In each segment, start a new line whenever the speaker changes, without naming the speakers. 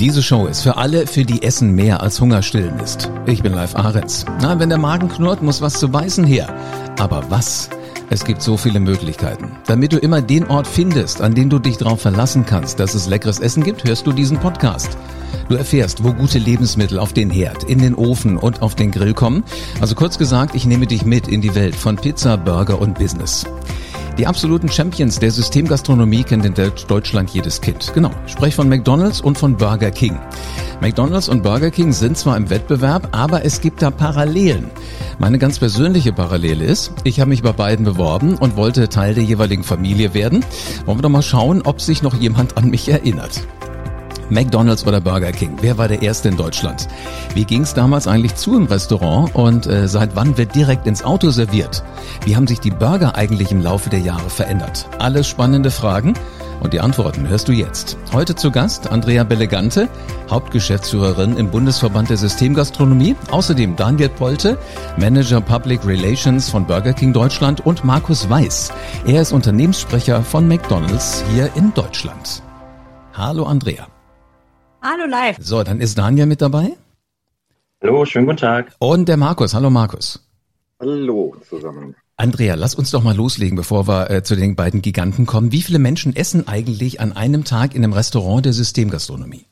Diese Show ist für alle, für die Essen mehr als Hungerstillen ist. Ich bin Live Ahrens. Na, wenn der Magen knurrt, muss was zu beißen her. Aber was? Es gibt so viele Möglichkeiten. Damit du immer den Ort findest, an den du dich darauf verlassen kannst, dass es leckeres Essen gibt, hörst du diesen Podcast. Du erfährst, wo gute Lebensmittel auf den Herd, in den Ofen und auf den Grill kommen. Also kurz gesagt, ich nehme dich mit in die Welt von Pizza, Burger und Business. Die absoluten Champions der Systemgastronomie kennt in Deutschland jedes Kind. Genau, ich spreche von McDonald's und von Burger King. McDonald's und Burger King sind zwar im Wettbewerb, aber es gibt da Parallelen. Meine ganz persönliche Parallele ist, ich habe mich bei beiden beworben und wollte Teil der jeweiligen Familie werden. Wollen wir doch mal schauen, ob sich noch jemand an mich erinnert. McDonald's oder Burger King? Wer war der Erste in Deutschland? Wie ging es damals eigentlich zu im Restaurant und äh, seit wann wird direkt ins Auto serviert? Wie haben sich die Burger eigentlich im Laufe der Jahre verändert? Alles spannende Fragen. Und die Antworten hörst du jetzt. Heute zu Gast Andrea Bellegante, Hauptgeschäftsführerin im Bundesverband der Systemgastronomie. Außerdem Daniel Polte, Manager Public Relations von Burger King Deutschland und Markus Weiß. Er ist Unternehmenssprecher von McDonald's hier in Deutschland. Hallo Andrea.
Hallo live.
So, dann ist Daniel mit dabei.
Hallo, schönen guten Tag.
Und der Markus. Hallo Markus.
Hallo zusammen.
Andrea, lass uns doch mal loslegen, bevor wir äh, zu den beiden Giganten kommen. Wie viele Menschen essen eigentlich an einem Tag in einem Restaurant der Systemgastronomie?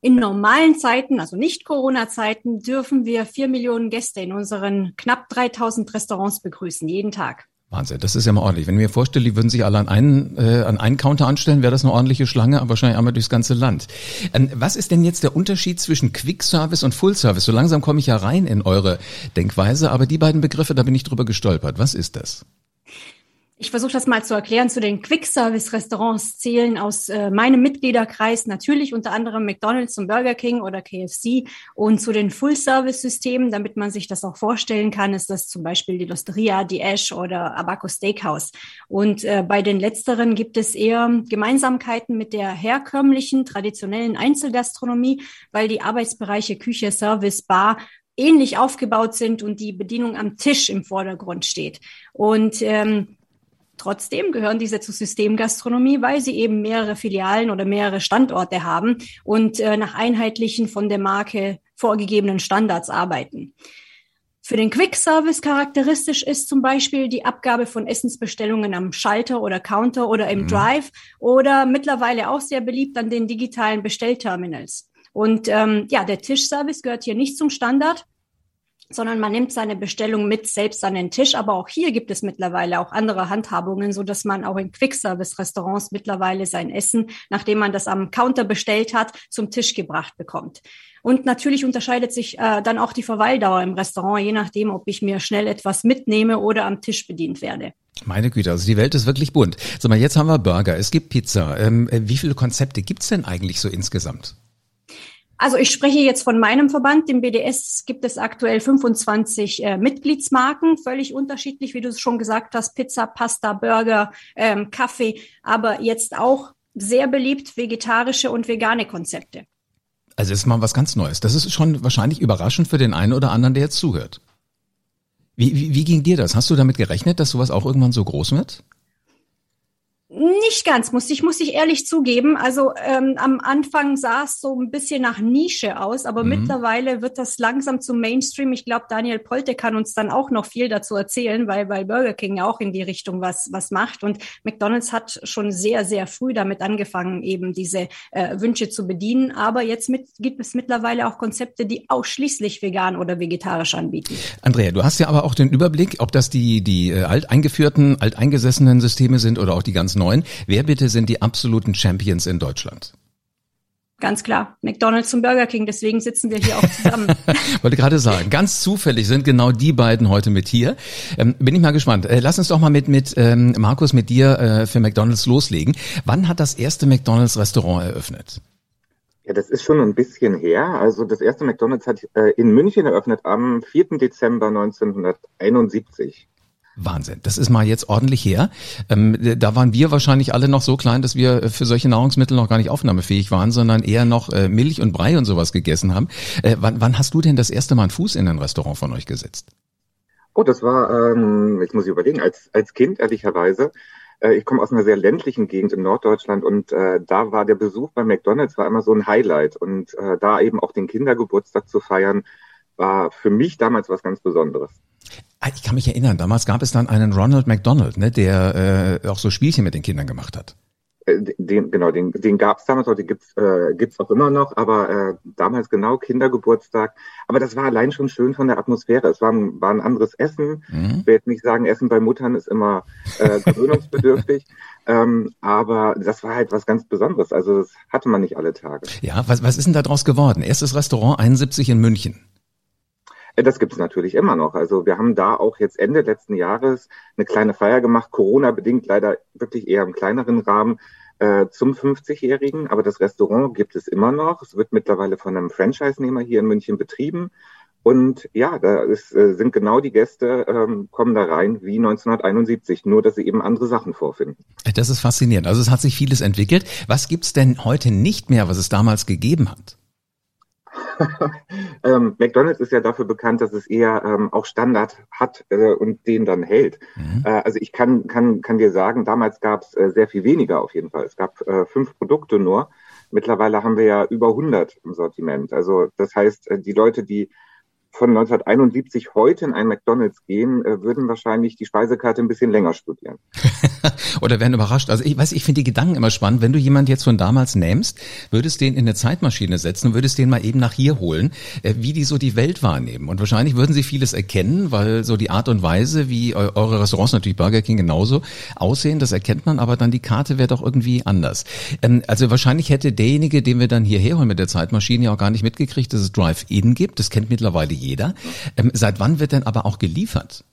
In normalen Zeiten, also nicht Corona-Zeiten, dürfen wir vier Millionen Gäste in unseren knapp 3000 Restaurants begrüßen, jeden Tag.
Wahnsinn, das ist ja mal ordentlich. Wenn ich mir vorstelle, die würden sich alle an einen, äh, an einen Counter anstellen, wäre das eine ordentliche Schlange, aber wahrscheinlich einmal durchs ganze Land. Ähm, was ist denn jetzt der Unterschied zwischen Quick Service und Full Service? So langsam komme ich ja rein in eure Denkweise, aber die beiden Begriffe, da bin ich drüber gestolpert. Was ist das?
Ich versuche das mal zu erklären. Zu den Quick-Service-Restaurants zählen aus äh, meinem Mitgliederkreis natürlich unter anderem McDonald's und Burger King oder KFC. Und zu den Full-Service-Systemen, damit man sich das auch vorstellen kann, ist das zum Beispiel die Losteria, die Ash oder Abaco Steakhouse. Und äh, bei den letzteren gibt es eher Gemeinsamkeiten mit der herkömmlichen, traditionellen Einzelgastronomie, weil die Arbeitsbereiche Küche, Service, Bar ähnlich aufgebaut sind und die Bedienung am Tisch im Vordergrund steht. Und ähm, Trotzdem gehören diese zur Systemgastronomie, weil sie eben mehrere Filialen oder mehrere Standorte haben und äh, nach einheitlichen von der Marke vorgegebenen Standards arbeiten. Für den Quick Service charakteristisch ist zum Beispiel die Abgabe von Essensbestellungen am Schalter oder Counter oder im mhm. Drive oder mittlerweile auch sehr beliebt an den digitalen Bestellterminals. Und ähm, ja, der Tischservice gehört hier nicht zum Standard sondern man nimmt seine Bestellung mit selbst an den Tisch. Aber auch hier gibt es mittlerweile auch andere Handhabungen, so dass man auch in Quick-Service-Restaurants mittlerweile sein Essen, nachdem man das am Counter bestellt hat, zum Tisch gebracht bekommt. Und natürlich unterscheidet sich äh, dann auch die Verweildauer im Restaurant, je nachdem, ob ich mir schnell etwas mitnehme oder am Tisch bedient werde.
Meine Güte, also die Welt ist wirklich bunt. Sag mal, jetzt haben wir Burger, es gibt Pizza. Ähm, äh, wie viele Konzepte gibt's denn eigentlich so insgesamt?
Also ich spreche jetzt von meinem Verband. Im BDS gibt es aktuell 25 äh, Mitgliedsmarken, völlig unterschiedlich, wie du es schon gesagt hast, Pizza, Pasta, Burger, ähm, Kaffee, aber jetzt auch sehr beliebt vegetarische und vegane Konzepte.
Also ist mal was ganz Neues. Das ist schon wahrscheinlich überraschend für den einen oder anderen, der jetzt zuhört. Wie, wie, wie ging dir das? Hast du damit gerechnet, dass sowas auch irgendwann so groß wird?
Nicht ganz, muss ich, muss ich ehrlich zugeben. Also ähm, am Anfang sah es so ein bisschen nach Nische aus, aber mhm. mittlerweile wird das langsam zum Mainstream. Ich glaube, Daniel Polte kann uns dann auch noch viel dazu erzählen, weil, weil Burger King ja auch in die Richtung was, was macht. Und McDonald's hat schon sehr, sehr früh damit angefangen, eben diese äh, Wünsche zu bedienen. Aber jetzt mit, gibt es mittlerweile auch Konzepte, die ausschließlich vegan oder vegetarisch anbieten.
Andrea, du hast ja aber auch den Überblick, ob das die, die äh, alteingeführten, alteingesessenen Systeme sind oder auch die ganzen 2009. Wer bitte sind die absoluten Champions in Deutschland?
Ganz klar, McDonald's und Burger King, deswegen sitzen wir hier auch zusammen.
Wollte gerade sagen, ganz zufällig sind genau die beiden heute mit hier. Ähm, bin ich mal gespannt. Äh, lass uns doch mal mit, mit ähm, Markus, mit dir äh, für McDonald's loslegen. Wann hat das erste McDonald's Restaurant eröffnet?
Ja, das ist schon ein bisschen her. Also das erste McDonald's hat äh, in München eröffnet am 4. Dezember 1971.
Wahnsinn. Das ist mal jetzt ordentlich her. Ähm, da waren wir wahrscheinlich alle noch so klein, dass wir für solche Nahrungsmittel noch gar nicht aufnahmefähig waren, sondern eher noch äh, Milch und Brei und sowas gegessen haben. Äh, wann, wann hast du denn das erste Mal einen Fuß in ein Restaurant von euch gesetzt?
Oh, das war, ähm, jetzt muss ich überlegen, als, als Kind ehrlicherweise. äh, ich komme aus einer sehr ländlichen Gegend in Norddeutschland und äh, da war der Besuch bei McDonald's war immer so ein Highlight und äh, da eben auch den Kindergeburtstag zu feiern, war für mich damals was ganz Besonderes.
Ah, ich kann mich erinnern, damals gab es dann einen Ronald McDonald, ne, der äh, auch so Spielchen mit den Kindern gemacht hat.
Äh, den, genau, den, den gab es damals, den gibt's äh, gibt's auch immer noch, aber äh, damals genau Kindergeburtstag. Aber das war allein schon schön von der Atmosphäre. Es war ein, war ein anderes Essen. Mhm. Ich will jetzt nicht sagen, Essen bei Muttern ist immer äh, gewöhnungsbedürftig, ähm, aber das war halt was ganz Besonderes. Also das hatte man nicht alle Tage.
Ja, was, was ist denn da draus geworden? Erstes Restaurant 71 in München.
Das gibt es natürlich immer noch. Also wir haben da auch jetzt Ende letzten Jahres eine kleine Feier gemacht, Corona-bedingt leider wirklich eher im kleineren Rahmen äh, zum 50-Jährigen. Aber das Restaurant gibt es immer noch. Es wird mittlerweile von einem Franchise-Nehmer hier in München betrieben. Und ja, da ist, äh, sind genau die Gäste, ähm, kommen da rein wie 1971, nur dass sie eben andere Sachen vorfinden.
Das ist faszinierend. Also es hat sich vieles entwickelt. Was gibt's denn heute nicht mehr, was es damals gegeben hat?
ähm, McDonald's ist ja dafür bekannt, dass es eher ähm, auch Standard hat äh, und den dann hält. Mhm. Äh, also ich kann, kann, kann dir sagen, damals gab es äh, sehr viel weniger auf jeden Fall. Es gab äh, fünf Produkte nur. Mittlerweile haben wir ja über 100 im Sortiment. Also das heißt, äh, die Leute, die von 1971 heute in ein McDonald's gehen, äh, würden wahrscheinlich die Speisekarte ein bisschen länger studieren.
Oder werden überrascht. Also ich weiß, ich finde die Gedanken immer spannend. Wenn du jemand jetzt von damals nimmst, würdest den in eine Zeitmaschine setzen und würdest den mal eben nach hier holen, äh, wie die so die Welt wahrnehmen. Und wahrscheinlich würden sie vieles erkennen, weil so die Art und Weise, wie eure Restaurants natürlich Burger King genauso aussehen, das erkennt man, aber dann die Karte wäre doch irgendwie anders. Ähm, also wahrscheinlich hätte derjenige, den wir dann hierher holen mit der Zeitmaschine, ja auch gar nicht mitgekriegt, dass es Drive-In gibt. Das kennt mittlerweile jeder. Ähm, seit wann wird denn aber auch geliefert?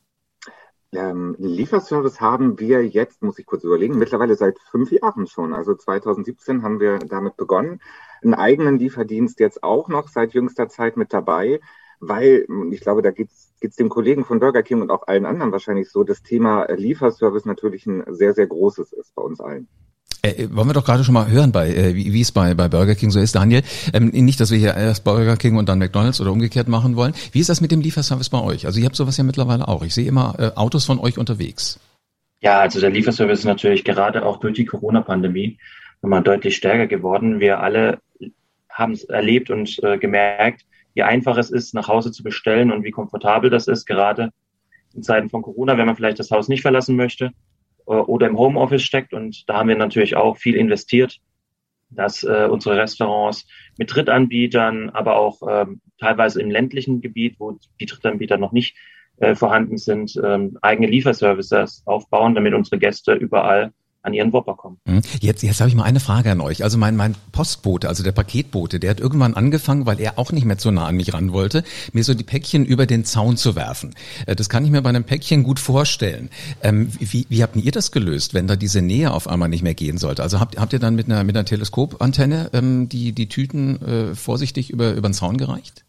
Ähm, Lieferservice haben wir jetzt, muss ich kurz überlegen, mittlerweile seit fünf Jahren schon. Also 2017 haben wir damit begonnen. Einen eigenen Lieferdienst jetzt auch noch seit jüngster Zeit mit dabei, weil, ich glaube, da geht's geht's dem Kollegen von Burger King und auch allen anderen wahrscheinlich so, das Thema Lieferservice natürlich ein sehr, sehr großes ist bei uns allen.
Äh, wollen wir doch gerade schon mal hören, bei, äh, wie, es bei, bei Burger King so ist, Daniel. Ähm, nicht, dass wir hier erst Burger King und dann McDonalds oder umgekehrt machen wollen. Wie ist das mit dem Lieferservice bei euch? Also ihr habt sowas ja mittlerweile auch. Ich sehe immer äh, Autos von euch unterwegs.
Ja, also der Lieferservice ist natürlich gerade auch durch die Corona-Pandemie nochmal deutlich stärker geworden. Wir alle haben es erlebt und äh, gemerkt, wie einfach es ist, nach Hause zu bestellen und wie komfortabel das ist, gerade in Zeiten von Corona, wenn man vielleicht das Haus nicht verlassen möchte oder im Homeoffice steckt. Und da haben wir natürlich auch viel investiert, dass äh, unsere Restaurants mit Drittanbietern, aber auch ähm, teilweise im ländlichen Gebiet, wo die Drittanbieter noch nicht äh, vorhanden sind, ähm, eigene Lieferservices aufbauen, damit unsere Gäste überall an ihren Whopper kommen.
Mhm. Jetzt, jetzt habe ich mal eine Frage an euch. Also mein, mein Postbote, also der Paketbote, der hat irgendwann angefangen, weil er auch nicht mehr zu nah an mich ran wollte, mir so die Päckchen über den Zaun zu werfen. Äh, das kann ich mir bei einem Päckchen gut vorstellen. Ähm, wie, wie habt ihr das gelöst, wenn da diese Nähe auf einmal nicht mehr gehen sollte? Also habt, habt ihr dann mit einer, mit einer Teleskopantenne ähm, die, die Tüten äh, vorsichtig über, über den Zaun gereicht?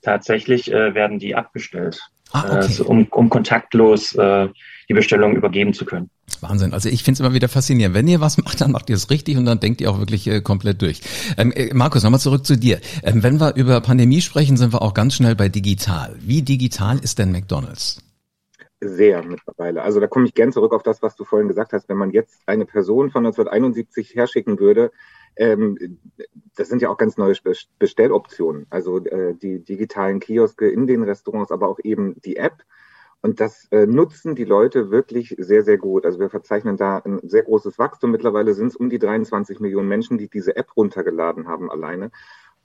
Tatsächlich äh, werden die abgestellt, ah, okay. äh, so, um, um kontaktlos äh, die Bestellung übergeben zu können.
Wahnsinn. Also ich finde es immer wieder faszinierend. Wenn ihr was macht, dann macht ihr es richtig und dann denkt ihr auch wirklich äh, komplett durch. Ähm, äh, Markus, nochmal zurück zu dir. Ähm, wenn wir über Pandemie sprechen, sind wir auch ganz schnell bei digital. Wie digital ist denn McDonald's?
Sehr mittlerweile. Also da komme ich gern zurück auf das, was du vorhin gesagt hast. Wenn man jetzt eine Person von 1971 herschicken würde, ähm, das sind ja auch ganz neue Bestelloptionen. Also äh, die digitalen Kioske in den Restaurants, aber auch eben die App und das äh, nutzen die Leute wirklich sehr, sehr gut. Also wir verzeichnen da ein sehr großes Wachstum. Mittlerweile sind es um die 23 Millionen Menschen, die diese App runtergeladen haben alleine.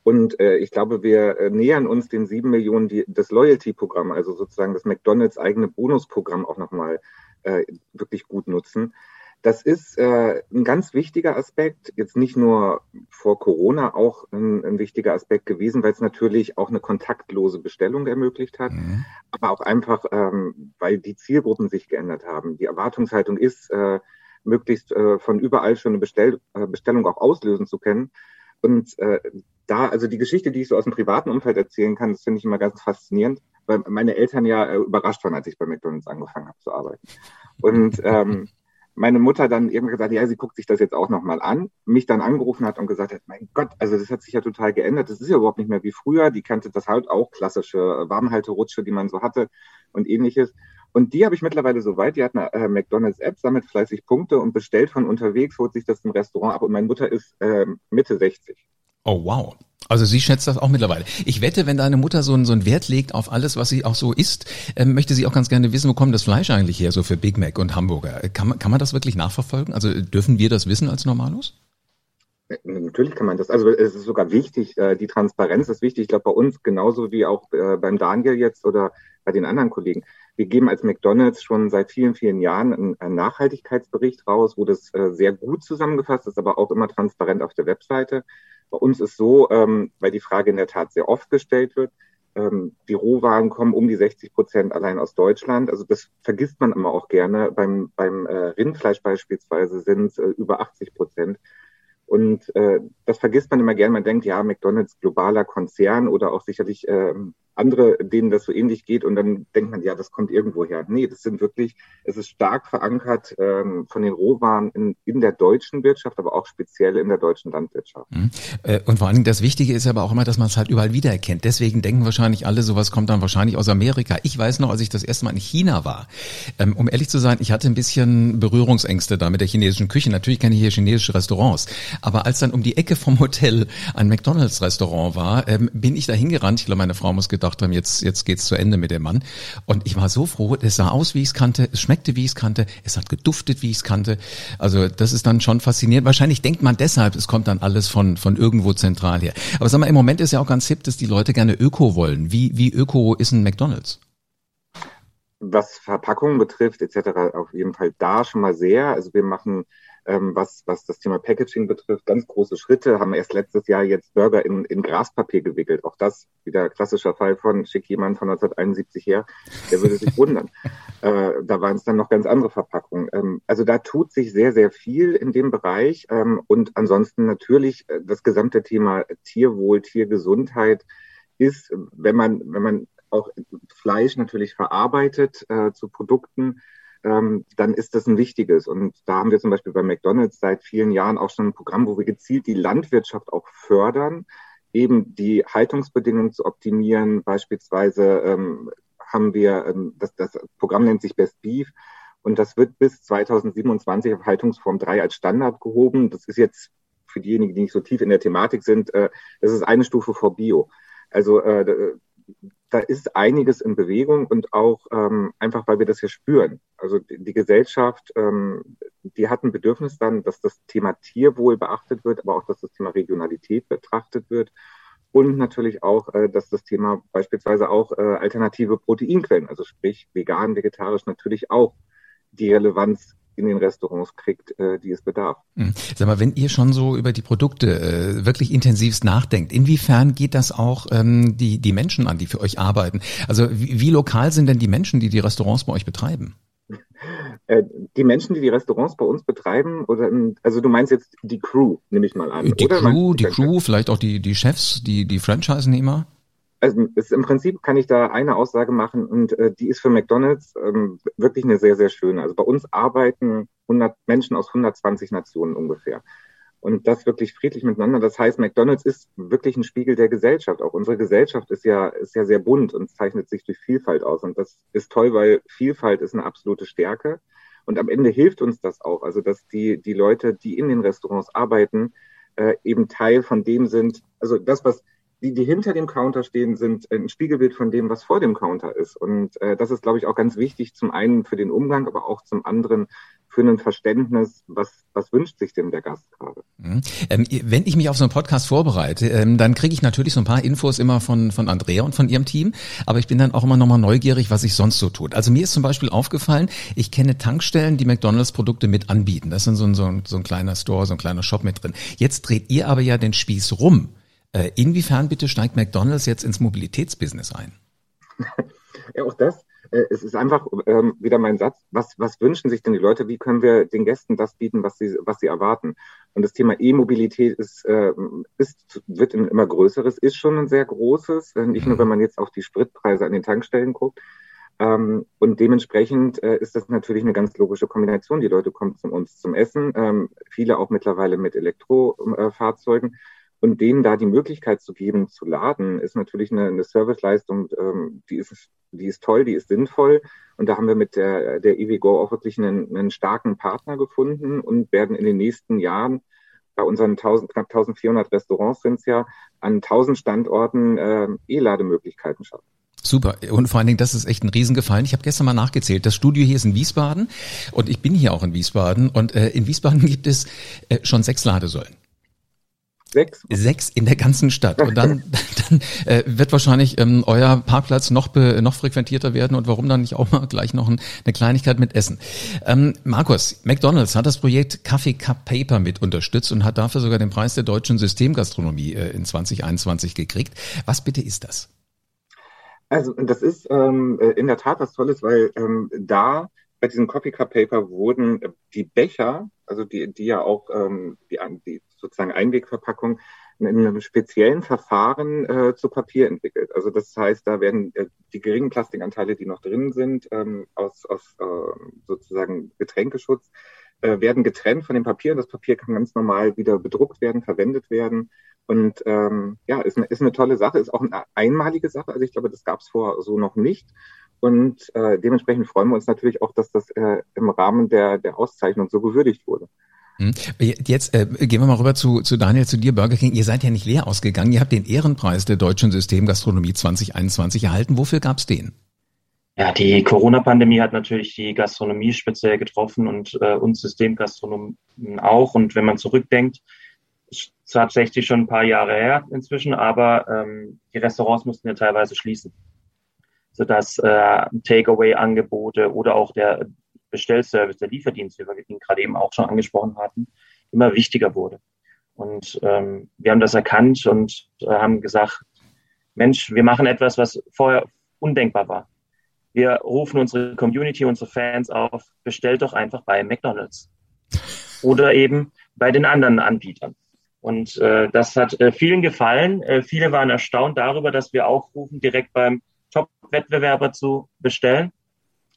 Und äh, ich glaube, wir äh, nähern uns den sieben Millionen, die das Loyalty-Programm, also sozusagen das McDonalds eigene Bonusprogramm auch nochmal äh, wirklich gut nutzen. Das ist äh, ein ganz wichtiger Aspekt, jetzt nicht nur vor Corona auch ein, ein wichtiger Aspekt gewesen, weil es natürlich auch eine kontaktlose Bestellung ermöglicht hat, mhm. aber auch einfach, ähm, weil die Zielgruppen sich geändert haben. Die Erwartungshaltung ist, äh, möglichst äh, von überall schon eine Bestell äh, Bestellung auch auslösen zu können. Und äh, da, also die Geschichte, die ich so aus dem privaten Umfeld erzählen kann, das finde ich immer ganz faszinierend, weil meine Eltern ja äh, überrascht waren, als ich bei McDonalds angefangen habe zu arbeiten. Und ähm, meine Mutter dann eben gesagt, ja, sie guckt sich das jetzt auch nochmal an, mich dann angerufen hat und gesagt hat, mein Gott, also das hat sich ja total geändert, das ist ja überhaupt nicht mehr wie früher, die kannte das halt auch, klassische Warmhalterutsche, die man so hatte und ähnliches. Und die habe ich mittlerweile so weit, die hat eine äh, McDonalds-App, sammelt fleißig Punkte und bestellt von unterwegs, holt sich das im Restaurant ab. Und meine Mutter ist äh, Mitte 60.
Oh, wow. Also sie schätzt das auch mittlerweile. Ich wette, wenn deine Mutter so einen, so einen Wert legt auf alles, was sie auch so isst, ähm, möchte sie auch ganz gerne wissen, wo kommt das Fleisch eigentlich her, so für Big Mac und Hamburger. Kann man, kann man das wirklich nachverfolgen? Also dürfen wir das wissen als Normalos?
Natürlich kann man das. Also es ist sogar wichtig, äh, die Transparenz ist wichtig. Ich glaube, bei uns genauso wie auch äh, beim Daniel jetzt oder bei den anderen Kollegen. Wir geben als McDonald's schon seit vielen, vielen Jahren einen, Nachhaltigkeitsbericht raus, wo das äh, sehr gut zusammengefasst ist, aber auch immer transparent auf der Webseite. Bei uns ist so, ähm, weil die Frage in der Tat sehr oft gestellt wird, ähm, die Rohwaren kommen um die 60 Prozent allein aus Deutschland. Also das vergisst man immer auch gerne. Beim, beim äh, Rindfleisch beispielsweise sind es äh, über 80 Prozent. Und äh, das vergisst man immer gerne. Man denkt, ja, McDonald's globaler Konzern oder auch sicherlich ähm, andere, denen das so ähnlich geht. Und dann denkt man, ja, das kommt irgendwo her. Nee, das sind wirklich, es ist stark verankert ähm, von den Rohwaren in, in der deutschen Wirtschaft, aber auch speziell in der deutschen Landwirtschaft. Mhm.
Äh, und vor allen Dingen das Wichtige ist aber auch immer, dass man es halt überall wiedererkennt. Deswegen denken wahrscheinlich alle, sowas kommt dann wahrscheinlich aus Amerika. Ich weiß noch, als ich das erste Mal in China war, ähm, um ehrlich zu sein, ich hatte ein bisschen Berührungsängste da mit der chinesischen Küche. Natürlich kenne ich hier chinesische Restaurants. Aber als dann um die Ecke vom Hotel ein McDonalds-Restaurant war, ähm, bin ich da hingerannt. Ich glaube, meine Frau muss gedacht gedacht haben, jetzt, jetzt geht's zu Ende mit dem Mann. Und ich war so froh, es sah aus, wie ich es kannte, es schmeckte, wie ich es kannte, es hat geduftet, wie ich es kannte. Also das ist dann schon faszinierend. Wahrscheinlich denkt man deshalb, es kommt dann alles von, von irgendwo zentral her. Aber sag mal, im Moment ist ja auch ganz hip, dass die Leute gerne Öko wollen. Wie, wie Öko ist ein McDonalds?
Was Verpackungen betrifft, etc., auf jeden Fall da schon mal sehr. Also wir machen ähm, was, was das Thema Packaging betrifft, ganz große Schritte, haben erst letztes Jahr jetzt Burger in, in Graspapier gewickelt. Auch das wieder klassischer Fall von schick jemand von 1971 her, der würde sich wundern. Äh, da waren es dann noch ganz andere Verpackungen. Ähm, also da tut sich sehr, sehr viel in dem Bereich. Ähm, und ansonsten natürlich äh, das gesamte Thema Tierwohl, Tiergesundheit ist, wenn man, wenn man auch Fleisch natürlich verarbeitet äh, zu Produkten, ähm, dann ist das ein wichtiges. Und da haben wir zum Beispiel bei McDonald's seit vielen Jahren auch schon ein Programm, wo wir gezielt die Landwirtschaft auch fördern, eben die Haltungsbedingungen zu optimieren. Beispielsweise ähm, haben wir, ähm, das, das Programm nennt sich Best Beef. Und das wird bis 2027 auf Haltungsform 3 als Standard gehoben. Das ist jetzt für diejenigen, die nicht so tief in der Thematik sind, äh, das ist eine Stufe vor Bio. Also äh, da ist einiges in Bewegung und auch ähm, einfach, weil wir das hier spüren. Also die, die Gesellschaft, ähm, die hat ein Bedürfnis dann, dass das Thema Tierwohl beachtet wird, aber auch, dass das Thema Regionalität betrachtet wird und natürlich auch, äh, dass das Thema beispielsweise auch äh, alternative Proteinquellen, also sprich vegan, vegetarisch natürlich auch die Relevanz in den Restaurants kriegt, äh, die es bedarf.
Hm. Sag mal, wenn ihr schon so über die Produkte äh, wirklich intensivst nachdenkt, inwiefern geht das auch ähm, die, die Menschen an, die für euch arbeiten? Also wie, wie lokal sind denn die Menschen, die die Restaurants bei euch betreiben?
Äh, die Menschen, die die Restaurants bei uns betreiben, oder also du meinst jetzt die Crew, nehme ich mal an.
Die oder Crew, die Crew, vielleicht auch die die Chefs, die die Franchise-Nehmer
also ist, im Prinzip kann ich da eine Aussage machen und äh, die ist für McDonald's ähm, wirklich eine sehr, sehr schöne. Also bei uns arbeiten 100 Menschen aus 120 Nationen ungefähr. Und das wirklich friedlich miteinander. Das heißt, McDonald's ist wirklich ein Spiegel der Gesellschaft. Auch unsere Gesellschaft ist ja, ist ja sehr bunt und zeichnet sich durch Vielfalt aus. Und das ist toll, weil Vielfalt ist eine absolute Stärke. Und am Ende hilft uns das auch. Also, dass die, die Leute, die in den Restaurants arbeiten, äh, eben Teil von dem sind. Also das, was die, die hinter dem Counter stehen, sind ein Spiegelbild von dem, was vor dem Counter ist. Und äh, das ist, glaube ich, auch ganz wichtig, zum einen für den Umgang, aber auch zum anderen für ein Verständnis, was, was wünscht sich denn der Gast gerade.
Mhm. Ähm, wenn ich mich auf so einen Podcast vorbereite, ähm, dann kriege ich natürlich so ein paar Infos immer von, von Andrea und von ihrem Team, aber ich bin dann auch immer nochmal neugierig, was sich sonst so tut. Also mir ist zum Beispiel aufgefallen, ich kenne Tankstellen, die McDonalds-Produkte mit anbieten. Das ist so ein, so, ein, so ein kleiner Store, so ein kleiner Shop mit drin. Jetzt dreht ihr aber ja den Spieß rum. Äh, inwiefern bitte steigt McDonald's jetzt ins Mobilitätsbusiness ein?
Ja, auch das. Äh, es ist einfach ähm, wieder mein Satz. Was, was wünschen sich denn die Leute? Wie können wir den Gästen das bieten, was sie, was sie erwarten? Und das Thema E-Mobilität ist, äh, ist, wird ein immer größeres, ist schon ein sehr großes. Äh, nicht nur, mhm. wenn man jetzt auf die Spritpreise an den Tankstellen guckt. Ähm, und dementsprechend äh, ist das natürlich eine ganz logische Kombination. Die Leute kommen zu uns zum Essen, ähm, viele auch mittlerweile mit Elektrofahrzeugen. Und denen da die Möglichkeit zu geben, zu laden, ist natürlich eine, eine Serviceleistung, ähm, die, ist, die ist toll, die ist sinnvoll. Und da haben wir mit der, der EVGO auch wirklich einen, einen starken Partner gefunden und werden in den nächsten Jahren bei unseren 1000, knapp 1400 Restaurants sind es ja, an 1000 Standorten äh, E-Lademöglichkeiten schaffen.
Super. Und vor allen Dingen, das ist echt ein Riesengefallen. Ich habe gestern mal nachgezählt. Das Studio hier ist in Wiesbaden und ich bin hier auch in Wiesbaden. Und äh, in Wiesbaden gibt es äh, schon sechs Ladesäulen. Sechs? Sechs in der ganzen Stadt. Und dann, dann äh, wird wahrscheinlich ähm, euer Parkplatz noch, be, noch frequentierter werden. Und warum dann nicht auch mal gleich noch ein, eine Kleinigkeit mit Essen? Ähm, Markus, McDonald's hat das Projekt Coffee Cup Paper mit unterstützt und hat dafür sogar den Preis der deutschen Systemgastronomie äh, in 2021 gekriegt. Was bitte ist das?
Also das ist ähm, äh, in der Tat was Tolles, weil ähm, da bei diesem Coffee Cup Paper wurden die Becher, also die, die ja auch ähm, die, die sozusagen Einwegverpackung, in einem speziellen Verfahren äh, zu Papier entwickelt. Also das heißt, da werden äh, die geringen Plastikanteile, die noch drin sind, ähm, aus, aus äh, sozusagen Getränkeschutz, äh, werden getrennt von dem Papier. Das Papier kann ganz normal wieder bedruckt werden, verwendet werden. Und ähm, ja, ist eine, ist eine tolle Sache, ist auch eine einmalige Sache. Also ich glaube, das gab es vorher so noch nicht. Und äh, dementsprechend freuen wir uns natürlich auch, dass das äh, im Rahmen der, der Auszeichnung so gewürdigt wurde.
Hm. Jetzt äh, gehen wir mal rüber zu, zu Daniel, zu dir, Burger King. Ihr seid ja nicht leer ausgegangen. Ihr habt den Ehrenpreis der deutschen Systemgastronomie 2021 erhalten. Wofür gab's den?
Ja, die Corona-Pandemie hat natürlich die Gastronomie speziell getroffen und äh, uns Systemgastronomen auch. Und wenn man zurückdenkt, ist tatsächlich schon ein paar Jahre her inzwischen, aber ähm, die Restaurants mussten ja teilweise schließen, sodass äh, Takeaway-Angebote oder auch der Bestellservice, der Lieferdienst, wie wir ihn gerade eben auch schon angesprochen hatten, immer wichtiger wurde. Und ähm, wir haben das erkannt und äh, haben gesagt, Mensch, wir machen etwas, was vorher undenkbar war. Wir rufen unsere Community, unsere Fans auf, bestellt doch einfach bei McDonald's oder eben bei den anderen Anbietern. Und äh, das hat äh, vielen gefallen. Äh, viele waren erstaunt darüber, dass wir aufrufen, direkt beim Top-Wettbewerber zu bestellen.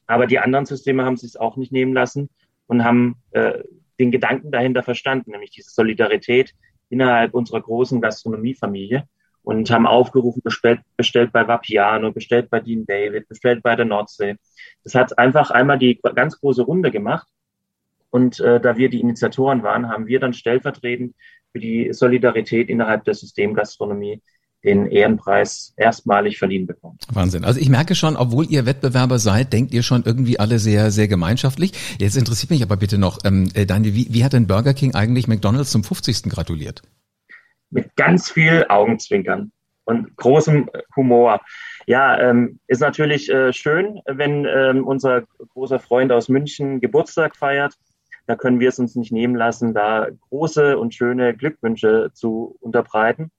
Aber die anderen Systeme haben sich auch nicht nehmen lassen und haben äh, den Gedanken dahinter verstanden, nämlich diese Solidarität innerhalb unserer großen Gastronomiefamilie und haben aufgerufen, bestellt, bestellt bei Vapiano, bestellt bei Dean David, bestellt bei der Nordsee. Das hat einfach einmal die ganz große Runde gemacht. Und äh, da wir die Initiatoren waren, haben wir dann stellvertretend für die Solidarität innerhalb der Systemgastronomie den Ehrenpreis erstmalig verliehen bekommen.
Wahnsinn. Also ich merke schon, obwohl ihr Wettbewerber seid, denkt ihr schon irgendwie alle sehr, sehr gemeinschaftlich. Jetzt interessiert mich aber bitte noch, ähm, äh, Daniel, wie, wie hat denn Burger King eigentlich McDonalds zum 50. gratuliert?
Mit ganz viel Augenzwinkern und großem Humor. Ja, ähm, ist natürlich äh, schön, wenn ähm, unser großer Freund aus München Geburtstag feiert. Da können wir es uns nicht nehmen lassen, da große und schöne Glückwünsche zu unterbreiten.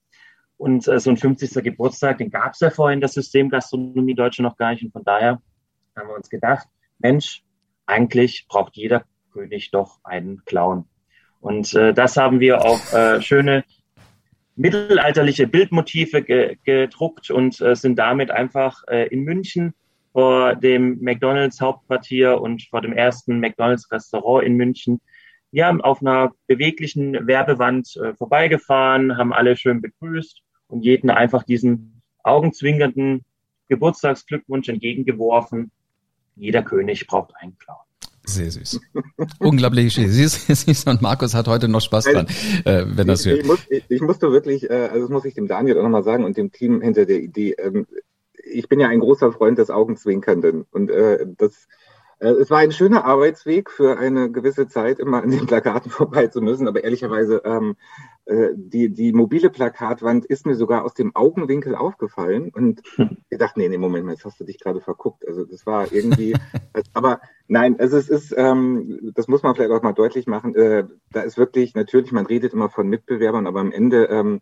Und äh, so ein 50. Geburtstag, den gab es ja vorhin in der Systemgastronomie Deutsche noch gar nicht. Und von daher haben wir uns gedacht, Mensch, eigentlich braucht jeder König doch einen Clown. Und äh, das haben wir auf äh, schöne mittelalterliche Bildmotive ge gedruckt und äh, sind damit einfach äh, in München vor dem McDonald's Hauptquartier und vor dem ersten McDonald's Restaurant in München. Wir haben auf einer beweglichen Werbewand äh, vorbeigefahren, haben alle schön begrüßt und jeden einfach diesen augenzwinkernden Geburtstagsglückwunsch entgegengeworfen. Jeder König braucht einen Clown.
Sehr süß. Unglaublich süß. Siehst, siehst und Markus hat heute noch Spaß dran, äh, wenn das hört.
Ich, muss, ich, ich musste wirklich, äh, also das muss ich dem Daniel auch nochmal sagen und dem Team hinter der Idee. Ähm, ich bin ja ein großer Freund des Augenzwinkernden und äh, das es war ein schöner Arbeitsweg für eine gewisse Zeit, immer an den Plakaten vorbei zu müssen. Aber ehrlicherweise, ähm, äh, die, die mobile Plakatwand ist mir sogar aus dem Augenwinkel aufgefallen. Und ich dachte, nee, nee, Moment mal, jetzt hast du dich gerade verguckt. Also das war irgendwie, aber nein, also es ist, ähm, das muss man vielleicht auch mal deutlich machen. Äh, da ist wirklich, natürlich, man redet immer von Mitbewerbern, aber am Ende ähm,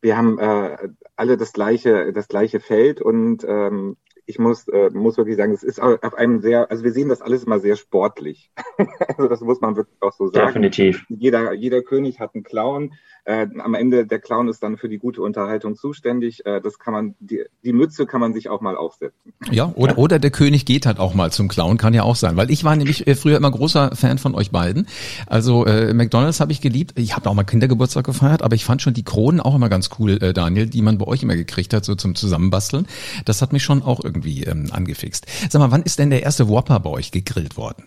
wir haben äh, alle das gleiche, das gleiche Feld und ähm, ich muss, äh, muss wirklich sagen, es ist auf einem sehr, also wir sehen das alles immer sehr sportlich. also das muss man wirklich auch so sagen.
Definitiv.
Jeder, jeder König hat einen Clown. Äh, am Ende der Clown ist dann für die gute Unterhaltung zuständig. Äh, das kann man, die, die Mütze kann man sich auch mal aufsetzen.
Ja, oder, oder der König geht halt auch mal zum Clown, kann ja auch sein. Weil ich war nämlich äh, früher immer großer Fan von euch beiden. Also äh, McDonalds habe ich geliebt. Ich habe auch mal Kindergeburtstag gefeiert, aber ich fand schon die Kronen auch immer ganz cool, äh, Daniel, die man bei euch immer gekriegt hat, so zum Zusammenbasteln. Das hat mich schon auch irgendwie ähm, angefixt. Sag mal, wann ist denn der erste Whopper bei euch gegrillt worden?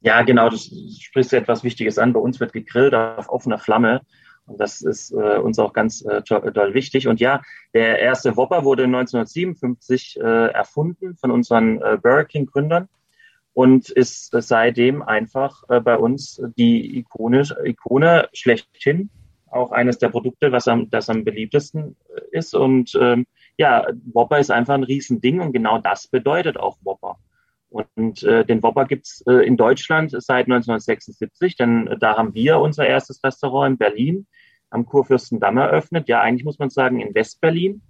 Ja, genau, das sprichst du etwas Wichtiges an. Bei uns wird gegrillt auf offener Flamme. Und das ist äh, uns auch ganz äh, toll wichtig. Und ja, der erste Whopper wurde 1957 äh, erfunden von unseren äh, Burger King Gründern und ist seitdem einfach äh, bei uns die Ikone, Ikone schlechthin. Auch eines der Produkte, was am, das am beliebtesten äh, ist. Und ähm, ja, Whopper ist einfach ein Riesending und genau das bedeutet auch Whopper. Und äh, den Whopper gibt's äh, in Deutschland seit 1976, denn äh, da haben wir unser erstes Restaurant in Berlin am Kurfürstendamm eröffnet. Ja, eigentlich muss man sagen in Westberlin.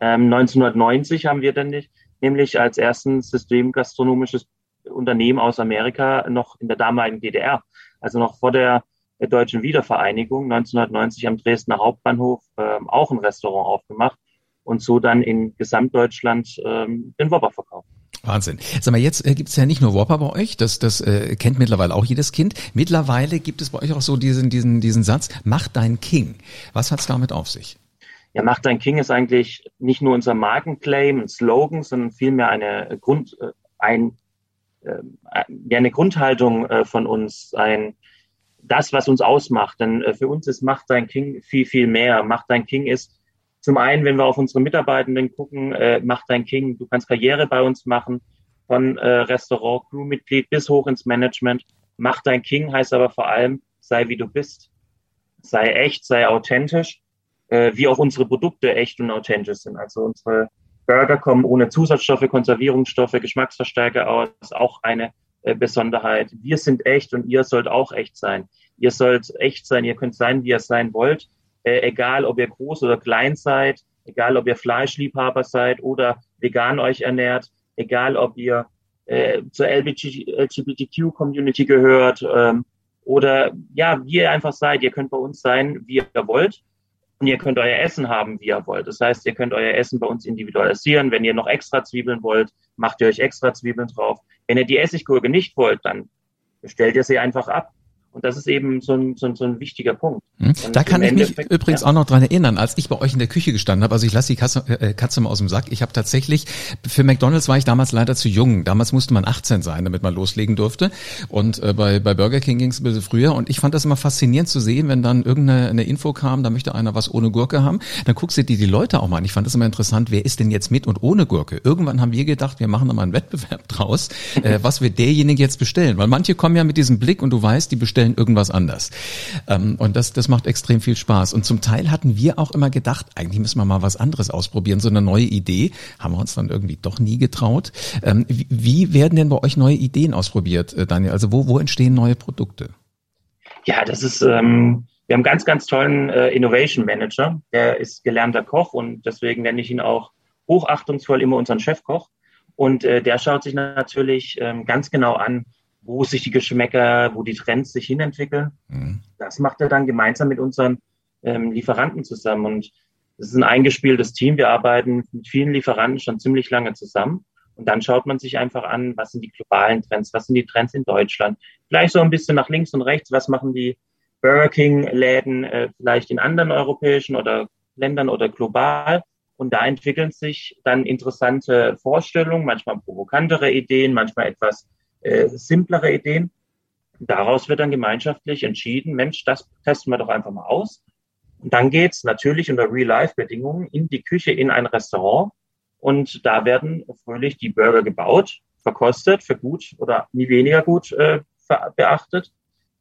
Ähm, 1990 haben wir dann nicht, nämlich als ersten systemgastronomisches Unternehmen aus Amerika noch in der damaligen DDR, also noch vor der, der deutschen Wiedervereinigung, 1990 am Dresdner Hauptbahnhof äh, auch ein Restaurant aufgemacht und so dann in Gesamtdeutschland ähm, den Whopper verkauft.
Wahnsinn. Sag mal, jetzt äh, gibt es ja nicht nur Whopper bei euch, das, das äh, kennt mittlerweile auch jedes Kind. Mittlerweile gibt es bei euch auch so diesen, diesen, diesen Satz, mach dein King. Was hat's damit auf sich?
Ja, mach dein King ist eigentlich nicht nur unser Markenclaim, ein Slogan, sondern vielmehr eine Grund, äh, ein, äh, ja, eine Grundhaltung äh, von uns, ein, das, was uns ausmacht. Denn äh, für uns ist Mach dein King viel, viel mehr. Mach dein King ist zum einen, wenn wir auf unsere Mitarbeitenden gucken, äh, mach dein King, du kannst Karriere bei uns machen, von äh, Restaurant, Crewmitglied bis hoch ins Management. Mach dein King heißt aber vor allem, sei wie du bist. Sei echt, sei authentisch, äh, wie auch unsere Produkte echt und authentisch sind. Also unsere Burger kommen ohne Zusatzstoffe, Konservierungsstoffe, Geschmacksverstärker aus, auch eine äh, Besonderheit. Wir sind echt und ihr sollt auch echt sein. Ihr sollt echt sein, ihr könnt sein, wie ihr sein wollt äh, egal ob ihr groß oder klein seid, egal ob ihr Fleischliebhaber seid oder vegan euch ernährt, egal ob ihr äh, zur LGBTQ-Community gehört ähm, oder ja, wie ihr einfach seid. Ihr könnt bei uns sein, wie ihr wollt. Und ihr könnt euer Essen haben, wie ihr wollt. Das heißt, ihr könnt euer Essen bei uns individualisieren. Wenn ihr noch extra Zwiebeln wollt, macht ihr euch extra Zwiebeln drauf. Wenn ihr die Essiggurke nicht wollt, dann bestellt ihr sie einfach ab. Und das ist eben so ein, so ein, so ein wichtiger Punkt.
Hm. Da kann ich mich übrigens ja. auch noch dran erinnern, als ich bei euch in der Küche gestanden habe, also ich lasse die Katze, äh, Katze mal aus dem Sack, ich habe tatsächlich, für McDonalds war ich damals leider zu jung. Damals musste man 18 sein, damit man loslegen durfte. Und äh, bei, bei Burger King ging es ein bisschen früher. Und ich fand das immer faszinierend zu sehen, wenn dann irgendeine eine Info kam, da möchte einer was ohne Gurke haben, dann guckst du dir die Leute auch mal an. Ich fand das immer interessant, wer ist denn jetzt mit und ohne Gurke? Irgendwann haben wir gedacht, wir machen da mal einen Wettbewerb draus, äh, was wird derjenige jetzt bestellen. Weil manche kommen ja mit diesem Blick und du weißt, die bestellen irgendwas anders. Ähm, und das, das macht extrem viel Spaß. Und zum Teil hatten wir auch immer gedacht, eigentlich müssen wir mal was anderes ausprobieren, so eine neue Idee. Haben wir uns dann irgendwie doch nie getraut. Ähm, wie, wie werden denn bei euch neue Ideen ausprobiert, äh, Daniel? Also wo, wo entstehen neue Produkte?
Ja, das ist, ähm, wir haben einen ganz, ganz tollen äh, Innovation Manager. Der ist gelernter Koch und deswegen nenne ich ihn auch hochachtungsvoll immer unseren Chefkoch. Und äh, der schaut sich natürlich ähm, ganz genau an, wo sich die Geschmäcker, wo die Trends sich hinentwickeln. Mhm. Das macht er dann gemeinsam mit unseren ähm, Lieferanten zusammen. Und das ist ein eingespieltes Team. Wir arbeiten mit vielen Lieferanten schon ziemlich lange zusammen. Und dann schaut man sich einfach an, was sind die globalen Trends, was sind die Trends in Deutschland. Vielleicht so ein bisschen nach links und rechts, was machen die Burger King-Läden äh, vielleicht in anderen europäischen oder Ländern oder global. Und da entwickeln sich dann interessante Vorstellungen, manchmal provokantere Ideen, manchmal etwas äh, simplere Ideen. Daraus wird dann gemeinschaftlich entschieden, Mensch, das testen wir doch einfach mal aus. Und dann geht's natürlich unter Real-Life-Bedingungen in die Küche, in ein Restaurant. Und da werden fröhlich die Burger gebaut, verkostet, für gut oder nie weniger gut äh, beachtet,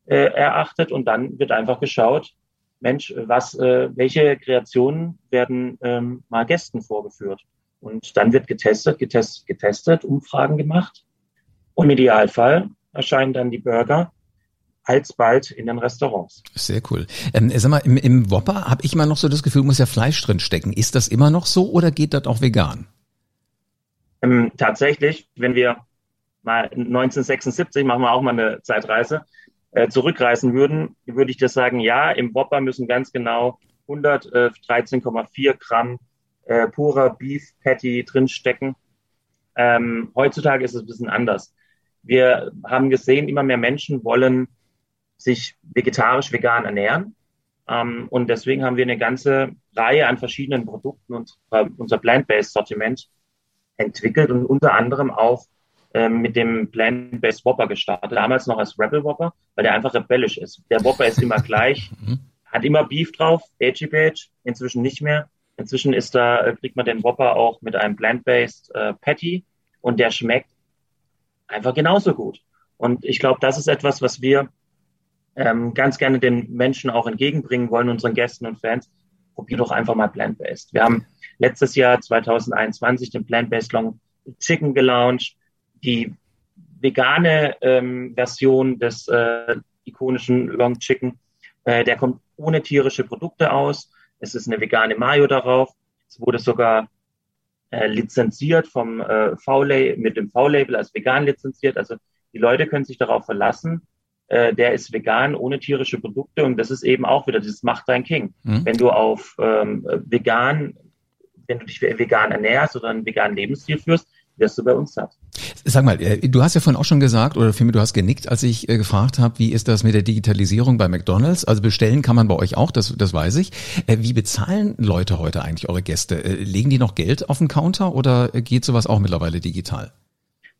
äh, erachtet. Und dann wird einfach geschaut, Mensch, was, äh, welche Kreationen werden ähm, mal Gästen vorgeführt? Und dann wird getestet, getestet, getestet, Umfragen gemacht. Und im Idealfall erscheinen dann die Burger alsbald in den Restaurants.
Sehr cool. Ähm, sag mal, im, im Whopper habe ich immer noch so das Gefühl, muss ja Fleisch drin stecken. Ist das immer noch so oder geht das auch vegan?
Ähm, tatsächlich, wenn wir mal 1976 machen wir auch mal eine Zeitreise. äh, zurückreißen würden, würde ich das sagen, ja, im Whopper müssen ganz genau 113,4 Gramm äh, purer Beef Patty drinstecken. Ähm, heutzutage ist es ein bisschen anders. Wir haben gesehen, immer mehr Menschen wollen sich vegetarisch, vegan ernähren. Ähm, und deswegen haben wir eine ganze Reihe an verschiedenen Produkten und äh, unser Plant-Based Sortiment entwickelt und unter anderem auch ähm, mit dem Plant-Based Whopper gestartet. Damals noch als Rebel Whopper, weil der einfach rebellisch ist. Der Whopper ist immer gleich, mhm. hat immer Beef drauf, Veggie Badge, inzwischen nicht mehr. Inzwischen ist da, äh, kriegt man den Whopper auch mit einem Plant-Based äh, Patty und der schmeckt einfach genauso gut. Und ich glaube, das ist etwas, was wir ähm, ganz gerne den Menschen auch entgegenbringen wollen, unseren Gästen und Fans. Probier doch einfach mal Plant-Based. Wir haben letztes Jahr 2021 den Plant-Based Long Chicken gelauncht, die vegane ähm, Version des äh, ikonischen Long Chicken. Äh, der kommt ohne tierische Produkte aus. Es ist eine vegane Mayo darauf. Es wurde sogar äh, lizenziert vom äh, V-Label, mit dem V-Label als vegan lizenziert. Also die Leute können sich darauf verlassen, äh, der ist vegan, ohne tierische Produkte und das ist eben auch wieder dieses Macht dein King. Mhm. Wenn du auf ähm, vegan, wenn du dich vegan ernährst oder einen veganen Lebensstil führst, wirst du bei uns satt.
Sag mal, äh, du hast ja vorhin auch schon gesagt, oder vielmehr du hast genickt, als ich äh, gefragt habe, wie ist das mit der Digitalisierung bei McDonalds? Also bestellen kann man bei euch auch, das, das weiß ich. Äh, wie bezahlen Leute heute eigentlich eure Gäste? Legen die noch Geld auf den Counter oder geht sowas auch mittlerweile digital?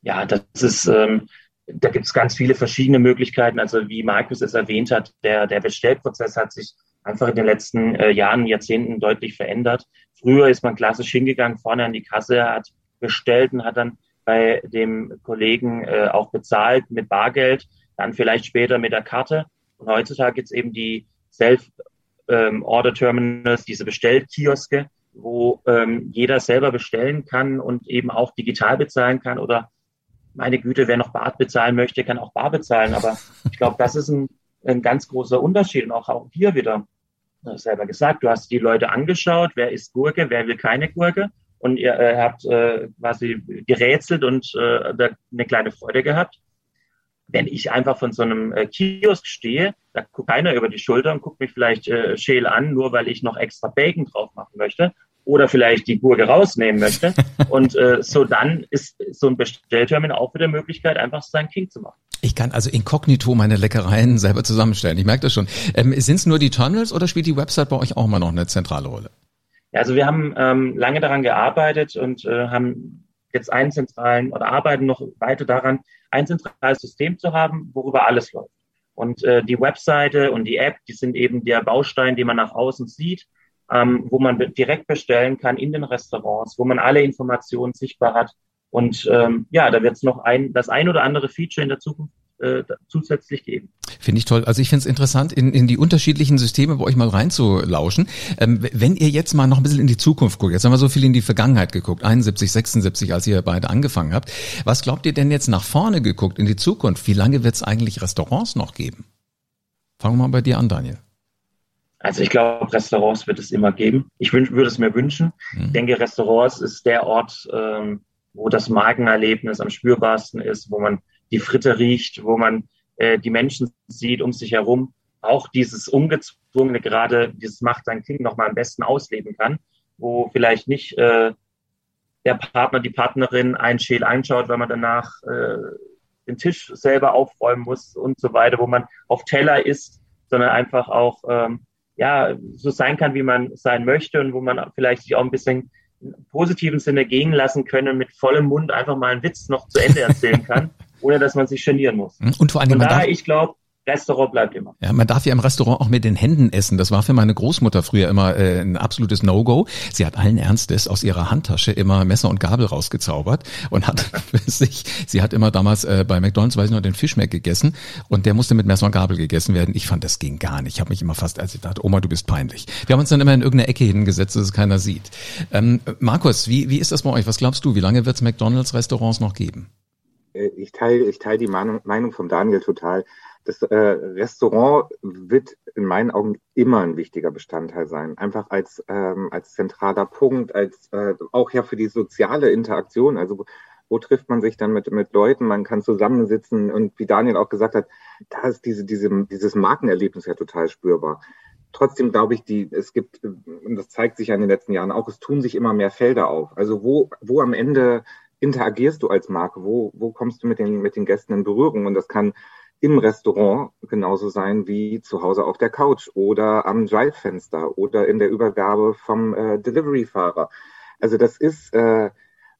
Ja, das ist, ähm, da gibt es ganz viele verschiedene Möglichkeiten. Also wie Markus es erwähnt hat, der, der Bestellprozess hat sich einfach in den letzten äh, Jahren, Jahrzehnten deutlich verändert. Früher ist man klassisch hingegangen, vorne an die Kasse, hat bestellt und hat dann bei dem Kollegen äh, auch bezahlt mit Bargeld, dann vielleicht später mit der Karte. Und heutzutage gibt es eben die Self-Order-Terminals, ähm, diese Bestellkioske, wo ähm, jeder selber bestellen kann und eben auch digital bezahlen kann oder meine Güte, wer noch Bar bezahlen möchte, kann auch Bar bezahlen. Aber ich glaube, das ist ein, ein ganz großer Unterschied. Und auch, auch hier wieder, selber gesagt, du hast die Leute angeschaut, wer isst Gurke, wer will keine Gurke. Und ihr äh, habt äh, quasi gerätselt und äh, eine kleine Freude gehabt. Wenn ich einfach von so einem äh, Kiosk stehe, da guckt keiner über die Schulter und guckt mich vielleicht äh, scheel an, nur weil ich noch extra Bacon drauf machen möchte oder vielleicht die Gurke rausnehmen möchte. Und äh, so dann ist so ein Bestellterminal auch wieder Möglichkeit, einfach sein King zu machen.
Ich kann also inkognito meine Leckereien selber zusammenstellen. Ich merke das schon. Ähm, Sind es nur die Terminals oder spielt die Website bei euch auch mal noch eine zentrale Rolle?
Ja, also wir haben ähm, lange daran gearbeitet und äh, haben jetzt einen zentralen oder arbeiten noch weiter daran, ein zentrales System zu haben, worüber alles läuft. Und äh, die Webseite und die App, die sind eben der Baustein, den man nach außen sieht ähm, wo man direkt bestellen kann in den Restaurants, wo man alle Informationen sichtbar hat. Und ähm, ja, da wird es noch ein, das ein oder andere Feature in der Zukunft äh, zusätzlich geben.
Finde ich toll. Also ich finde es interessant, in, in die unterschiedlichen Systeme bei euch mal reinzulauschen. Ähm, wenn ihr jetzt mal noch ein bisschen in die Zukunft guckt, jetzt haben wir so viel in die Vergangenheit geguckt, 71, 76, als ihr beide angefangen habt. Was glaubt ihr denn jetzt nach vorne geguckt, in die Zukunft? Wie lange wird es eigentlich Restaurants noch geben? Fangen wir mal bei dir an, Daniel.
Also ich glaube, Restaurants wird es immer geben. Ich wünsch, würde es mir wünschen. Mhm. Ich denke, Restaurants ist der Ort, ähm, wo das Markenerlebnis am spürbarsten ist, wo man die Fritte riecht, wo man äh, die Menschen sieht um sich herum. Auch dieses Ungezwungene, gerade dieses Macht sein Kind nochmal am besten ausleben kann, wo vielleicht nicht äh, der Partner, die Partnerin einen Schäl einschaut, weil man danach äh, den Tisch selber aufräumen muss und so weiter, wo man auf Teller isst, sondern einfach auch ähm, ja, so sein kann, wie man sein möchte und wo man vielleicht sich auch ein bisschen im positiven Sinne gehen lassen können, mit vollem Mund einfach mal einen Witz noch zu Ende erzählen kann, ohne dass man sich genieren muss.
Und vor allem,
Von daher, ich glaube, Restaurant bleibt immer.
Ja, man darf ja im Restaurant auch mit den Händen essen. Das war für meine Großmutter früher immer äh, ein absolutes No-Go. Sie hat allen Ernstes aus ihrer Handtasche immer Messer und Gabel rausgezaubert und hat sich, sie hat immer damals äh, bei McDonalds, weiß ich noch, den Fischmeck gegessen und der musste mit Messer und Gabel gegessen werden. Ich fand, das ging gar nicht. Ich habe mich immer fast, als ich dachte, Oma, du bist peinlich. Wir haben uns dann immer in irgendeine Ecke hingesetzt, dass es keiner sieht. Ähm, Markus, wie, wie ist das bei euch? Was glaubst du? Wie lange wird es McDonalds-Restaurants noch geben?
Äh, ich teile ich teil die Meinung, Meinung von Daniel total das äh, Restaurant wird in meinen Augen immer ein wichtiger Bestandteil sein. Einfach als, ähm, als zentraler Punkt, als äh, auch ja für die soziale Interaktion. Also wo trifft man sich dann mit, mit Leuten, man kann zusammensitzen und wie Daniel auch gesagt hat, da ist diese, diese, dieses Markenerlebnis ja total spürbar. Trotzdem glaube ich, die, es gibt, und das zeigt sich ja in den letzten Jahren auch, es tun sich immer mehr Felder auf. Also wo, wo am Ende interagierst du als Marke? Wo, wo kommst du mit den, mit den Gästen in Berührung? Und das kann im Restaurant genauso sein wie zu Hause auf der Couch oder am Drive-Fenster oder in der Übergabe vom äh, Delivery-Fahrer. Also das ist äh,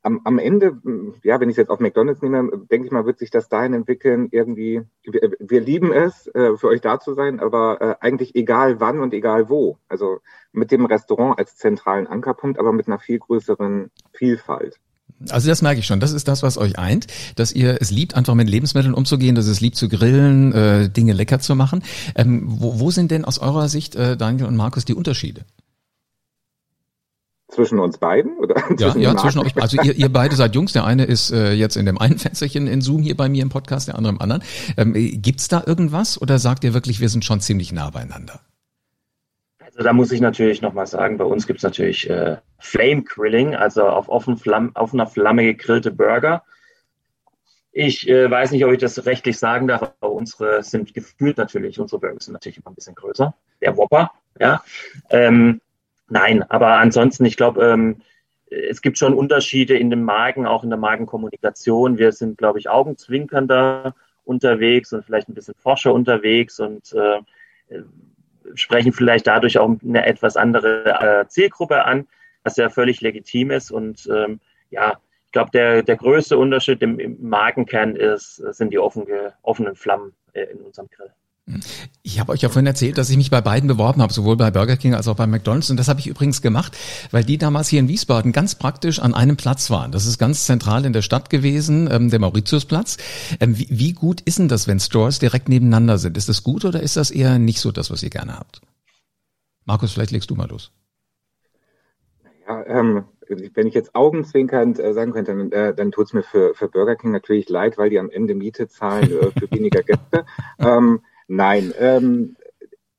am, am Ende, ja, wenn ich jetzt auf McDonalds nehme, denke ich mal, wird sich das dahin entwickeln, irgendwie, wir, wir lieben es, äh, für euch da zu sein, aber äh, eigentlich egal wann und egal wo. Also mit dem Restaurant als zentralen Ankerpunkt, aber mit einer viel größeren Vielfalt.
Also das merke ich schon. Das ist das, was euch eint, dass ihr es liebt, einfach mit Lebensmitteln umzugehen, dass es liebt zu grillen, äh, Dinge lecker zu machen. Ähm, wo, wo sind denn aus eurer Sicht, äh, Daniel und Markus, die Unterschiede?
Zwischen uns beiden? Oder
ja, zwischen ja, zwischen euch. Also ihr, ihr beide seid Jungs. Der eine ist äh, jetzt in dem einen Fensterchen in Zoom hier bei mir im Podcast, der andere im anderen. Ähm, gibt's da irgendwas oder sagt ihr wirklich, wir sind schon ziemlich nah beieinander?
Also da muss ich natürlich nochmal sagen, bei uns gibt's natürlich äh, Flame Grilling, also auf offen Flamm, offener Flamme gegrillte Burger. Ich äh, weiß nicht, ob ich das rechtlich sagen darf, aber unsere sind gefühlt natürlich, unsere Burger sind natürlich immer ein bisschen größer. Der Whopper, ja. Ähm, nein, aber ansonsten, ich glaube, ähm, es gibt schon Unterschiede in den Marken, auch in der Markenkommunikation. Wir sind, glaube ich, augenzwinkernder unterwegs und vielleicht ein bisschen forscher unterwegs und äh, sprechen vielleicht dadurch auch eine etwas andere äh, Zielgruppe an, was ja völlig legitim ist. Und ähm, ja, ich glaube, der, der größte Unterschied im, im Markenkern ist, sind die offen, offenen Flammen äh, in unserem Grill.
Ich habe euch ja vorhin erzählt, dass ich mich bei beiden beworben habe, sowohl bei Burger King als auch bei McDonald's. Und das habe ich übrigens gemacht, weil die damals hier in Wiesbaden ganz praktisch an einem Platz waren. Das ist ganz zentral in der Stadt gewesen, ähm, der Mauritiusplatz. Ähm, wie, wie, gut ist denn das, wenn Stores direkt nebeneinander sind? Ist das gut oder ist das eher nicht so das, was ihr gerne habt? Markus, vielleicht legst du mal los.
Ja, ähm, wenn ich jetzt augenzwinkernd äh, sagen könnte, dann, äh, dann tut es mir für, für Burger King natürlich leid, weil die am Ende Miete zahlen äh, für weniger Gäste. Ähm, Nein, ähm,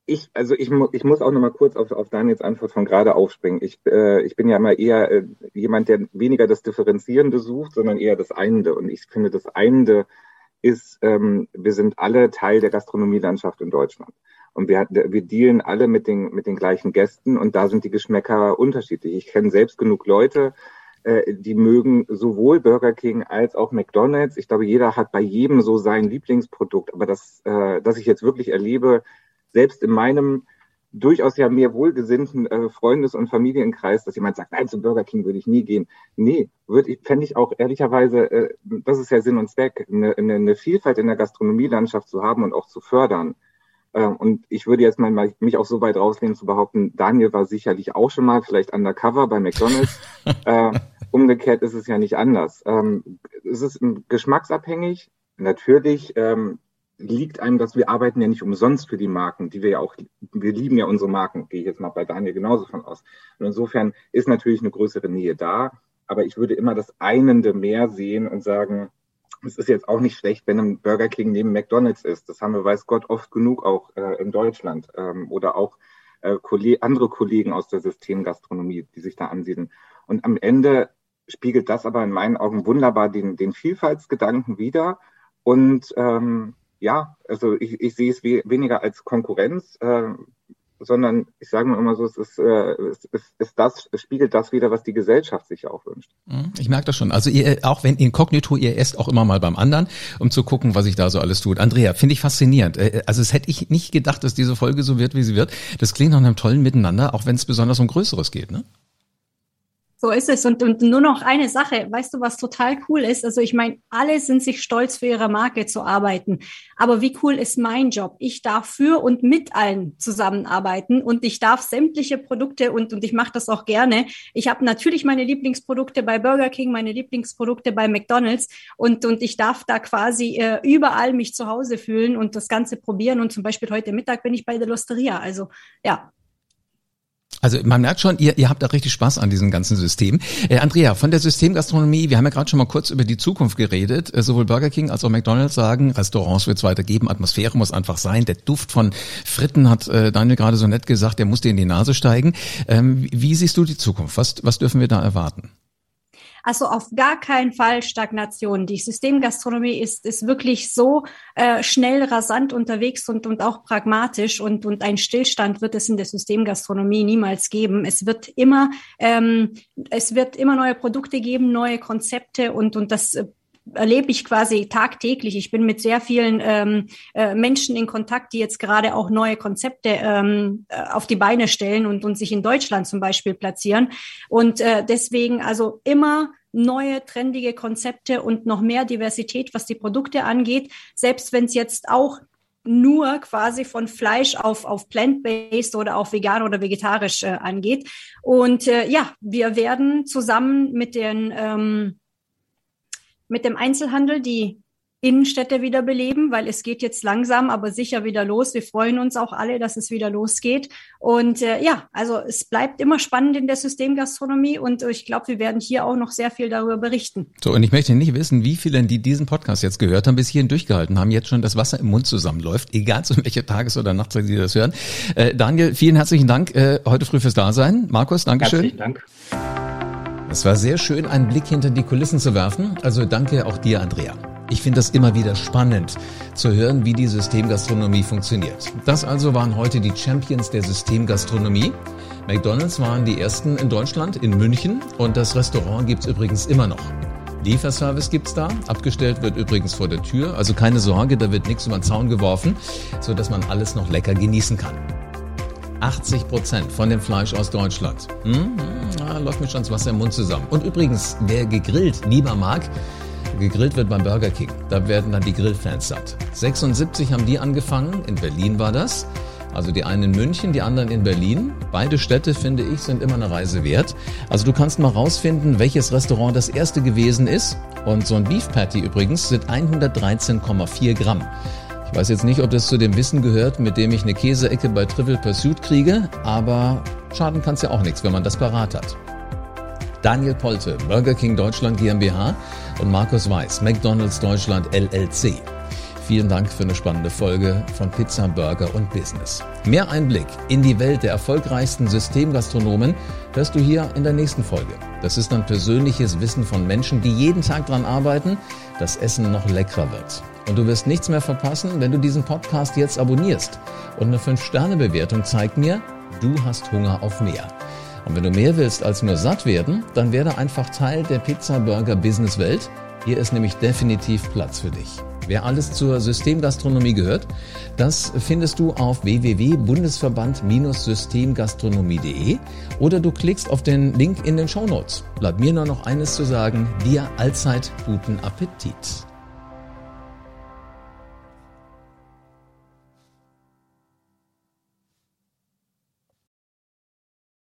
ich, also ich, ich muss auch noch mal kurz auf, auf Daniels Antwort von gerade aufspringen. Ich, äh, ich bin ja immer eher äh, jemand, der weniger das Differenzierende sucht, sondern eher das Einende. Und ich finde, das Einende ist, ähm, wir sind alle Teil der Gastronomielandschaft in Deutschland. Und wir, wir dealen alle mit den, mit den gleichen Gästen und da sind die Geschmäcker unterschiedlich. Ich kenne selbst genug Leute, äh, die mögen sowohl Burger King als auch McDonald's. Ich glaube, jeder hat bei jedem so sein Lieblingsprodukt. Aber das, äh, dass ich jetzt wirklich erlebe, selbst in meinem durchaus ja mehr wohlgesinnten äh, Freundes- und Familienkreis, dass jemand sagt, nein, zum Burger King würde ich nie gehen. Nee, würde ich, fände ich auch ehrlicherweise, äh, das ist ja Sinn und Zweck, eine, eine, eine Vielfalt in der Gastronomielandschaft zu haben und auch zu fördern. Ähm, und ich würde jetzt mal mich auch so weit rauslehnen zu behaupten, Daniel war sicherlich auch schon mal vielleicht undercover bei McDonalds. äh, umgekehrt ist es ja nicht anders. Ähm, es ist geschmacksabhängig. Natürlich ähm, liegt einem, dass wir arbeiten ja nicht umsonst für die Marken, die wir ja auch, wir lieben ja unsere Marken, gehe ich jetzt mal bei Daniel genauso von aus. Und insofern ist natürlich eine größere Nähe da. Aber ich würde immer das Einende mehr sehen und sagen, es ist jetzt auch nicht schlecht, wenn ein Burger King neben McDonalds ist. Das haben wir, weiß Gott, oft genug auch äh, in Deutschland ähm, oder auch äh, andere Kollegen aus der Systemgastronomie, die sich da ansiedeln. Und am Ende spiegelt das aber in meinen Augen wunderbar den, den Vielfaltsgedanken wider. Und ähm, ja, also ich, ich sehe es we weniger als Konkurrenz. Äh, sondern ich sage mal immer so, es ist, äh, es ist, ist das, es spiegelt das wieder, was die Gesellschaft sich auch wünscht.
Mhm, ich merke das schon. Also ihr, auch wenn inkognito, ihr esst auch immer mal beim anderen, um zu gucken, was sich da so alles tut. Andrea, finde ich faszinierend. Äh, also es hätte ich nicht gedacht, dass diese Folge so wird, wie sie wird. Das klingt nach einem tollen Miteinander, auch wenn es besonders um Größeres geht, ne?
So ist es. Und, und nur noch eine Sache. Weißt du, was total cool ist? Also ich meine, alle sind sich stolz, für ihre Marke zu arbeiten. Aber wie cool ist mein Job? Ich darf für und mit allen zusammenarbeiten und ich darf sämtliche Produkte und, und ich mache das auch gerne. Ich habe natürlich meine Lieblingsprodukte bei Burger King, meine Lieblingsprodukte bei McDonald's und, und ich darf da quasi äh, überall mich zu Hause fühlen und das Ganze probieren. Und zum Beispiel heute Mittag bin ich bei der Losteria. Also ja,
also man merkt schon, ihr, ihr habt da richtig Spaß an diesem ganzen System. Äh, Andrea, von der Systemgastronomie, wir haben ja gerade schon mal kurz über die Zukunft geredet. Äh, sowohl Burger King als auch McDonald's sagen, Restaurants wird es weitergeben, Atmosphäre muss einfach sein. Der Duft von Fritten hat äh, Daniel gerade so nett gesagt, der muss dir in die Nase steigen. Ähm, wie siehst du die Zukunft? Was, was dürfen wir da erwarten?
Also auf gar keinen Fall Stagnation. Die Systemgastronomie ist, ist wirklich so äh, schnell, rasant unterwegs und, und auch pragmatisch und, und ein Stillstand wird es in der Systemgastronomie niemals geben. Es wird immer, ähm, es wird immer neue Produkte geben, neue Konzepte und, und das äh, erlebe ich quasi tagtäglich. Ich bin mit sehr vielen ähm, äh, Menschen in Kontakt, die jetzt gerade auch neue Konzepte ähm, äh, auf die Beine stellen und, und sich in Deutschland zum Beispiel platzieren. Und äh, deswegen also immer neue, trendige Konzepte und noch mehr Diversität, was die Produkte angeht, selbst wenn es jetzt auch nur quasi von Fleisch auf, auf plant-based oder auf vegan oder vegetarisch äh, angeht. Und äh, ja, wir werden zusammen mit den ähm, mit dem Einzelhandel die Innenstädte wieder beleben, weil es geht jetzt langsam, aber sicher wieder los. Wir freuen uns auch alle, dass es wieder losgeht. Und äh, ja, also es bleibt immer spannend in der Systemgastronomie und ich glaube, wir werden hier auch noch sehr viel darüber berichten.
So, und ich möchte nicht wissen, wie viele, die diesen Podcast jetzt gehört haben, bis hierhin durchgehalten haben, jetzt schon das Wasser im Mund zusammenläuft, egal zu welcher Tages- oder Nachtzeit Sie das hören. Äh, Daniel, vielen herzlichen Dank äh, heute früh fürs Dasein. Markus, Dankeschön.
Herzlichen Dank.
Es war sehr schön, einen Blick hinter die Kulissen zu werfen. Also danke auch dir, Andrea. Ich finde das immer wieder spannend zu hören, wie die Systemgastronomie funktioniert. Das also waren heute die Champions der Systemgastronomie. McDonald's waren die ersten in Deutschland, in München und das Restaurant gibt's übrigens immer noch. Lieferservice gibt's da. Abgestellt wird übrigens vor der Tür. Also keine Sorge, da wird nichts über den Zaun geworfen, so dass man alles noch lecker genießen kann. 80 Prozent von dem Fleisch aus Deutschland. Hm, ja, läuft mir schon das Wasser im Mund zusammen. Und übrigens, wer gegrillt lieber mag, gegrillt wird beim Burger King. Da werden dann die Grillfans satt. 76 haben die angefangen, in Berlin war das. Also die einen in München, die anderen in Berlin. Beide Städte, finde ich, sind immer eine Reise wert. Also du kannst mal rausfinden, welches Restaurant das erste gewesen ist. Und so ein Beef Patty übrigens sind 113,4 Gramm. Weiß jetzt nicht, ob das zu dem Wissen gehört, mit dem ich eine Käseecke bei Trivial Pursuit kriege, aber schaden kann es ja auch nichts, wenn man das parat hat. Daniel Polte, Burger King Deutschland GmbH und Markus Weiß, McDonald's Deutschland LLC. Vielen Dank für eine spannende Folge von Pizza, Burger und Business. Mehr Einblick in die Welt der erfolgreichsten Systemgastronomen hörst du hier in der nächsten Folge. Das ist dann persönliches Wissen von Menschen, die jeden Tag daran arbeiten, dass Essen noch leckerer wird. Und du wirst nichts mehr verpassen, wenn du diesen Podcast jetzt abonnierst. Und eine 5-Sterne-Bewertung zeigt mir, du hast Hunger auf mehr. Und wenn du mehr willst als nur satt werden, dann werde einfach Teil der Pizza Burger Business Welt. Hier ist nämlich definitiv Platz für dich. Wer alles zur Systemgastronomie gehört, das findest du auf www.bundesverband-systemgastronomie.de oder du klickst auf den Link in den Show Notes. Bleibt mir nur noch eines zu sagen, dir allzeit guten Appetit.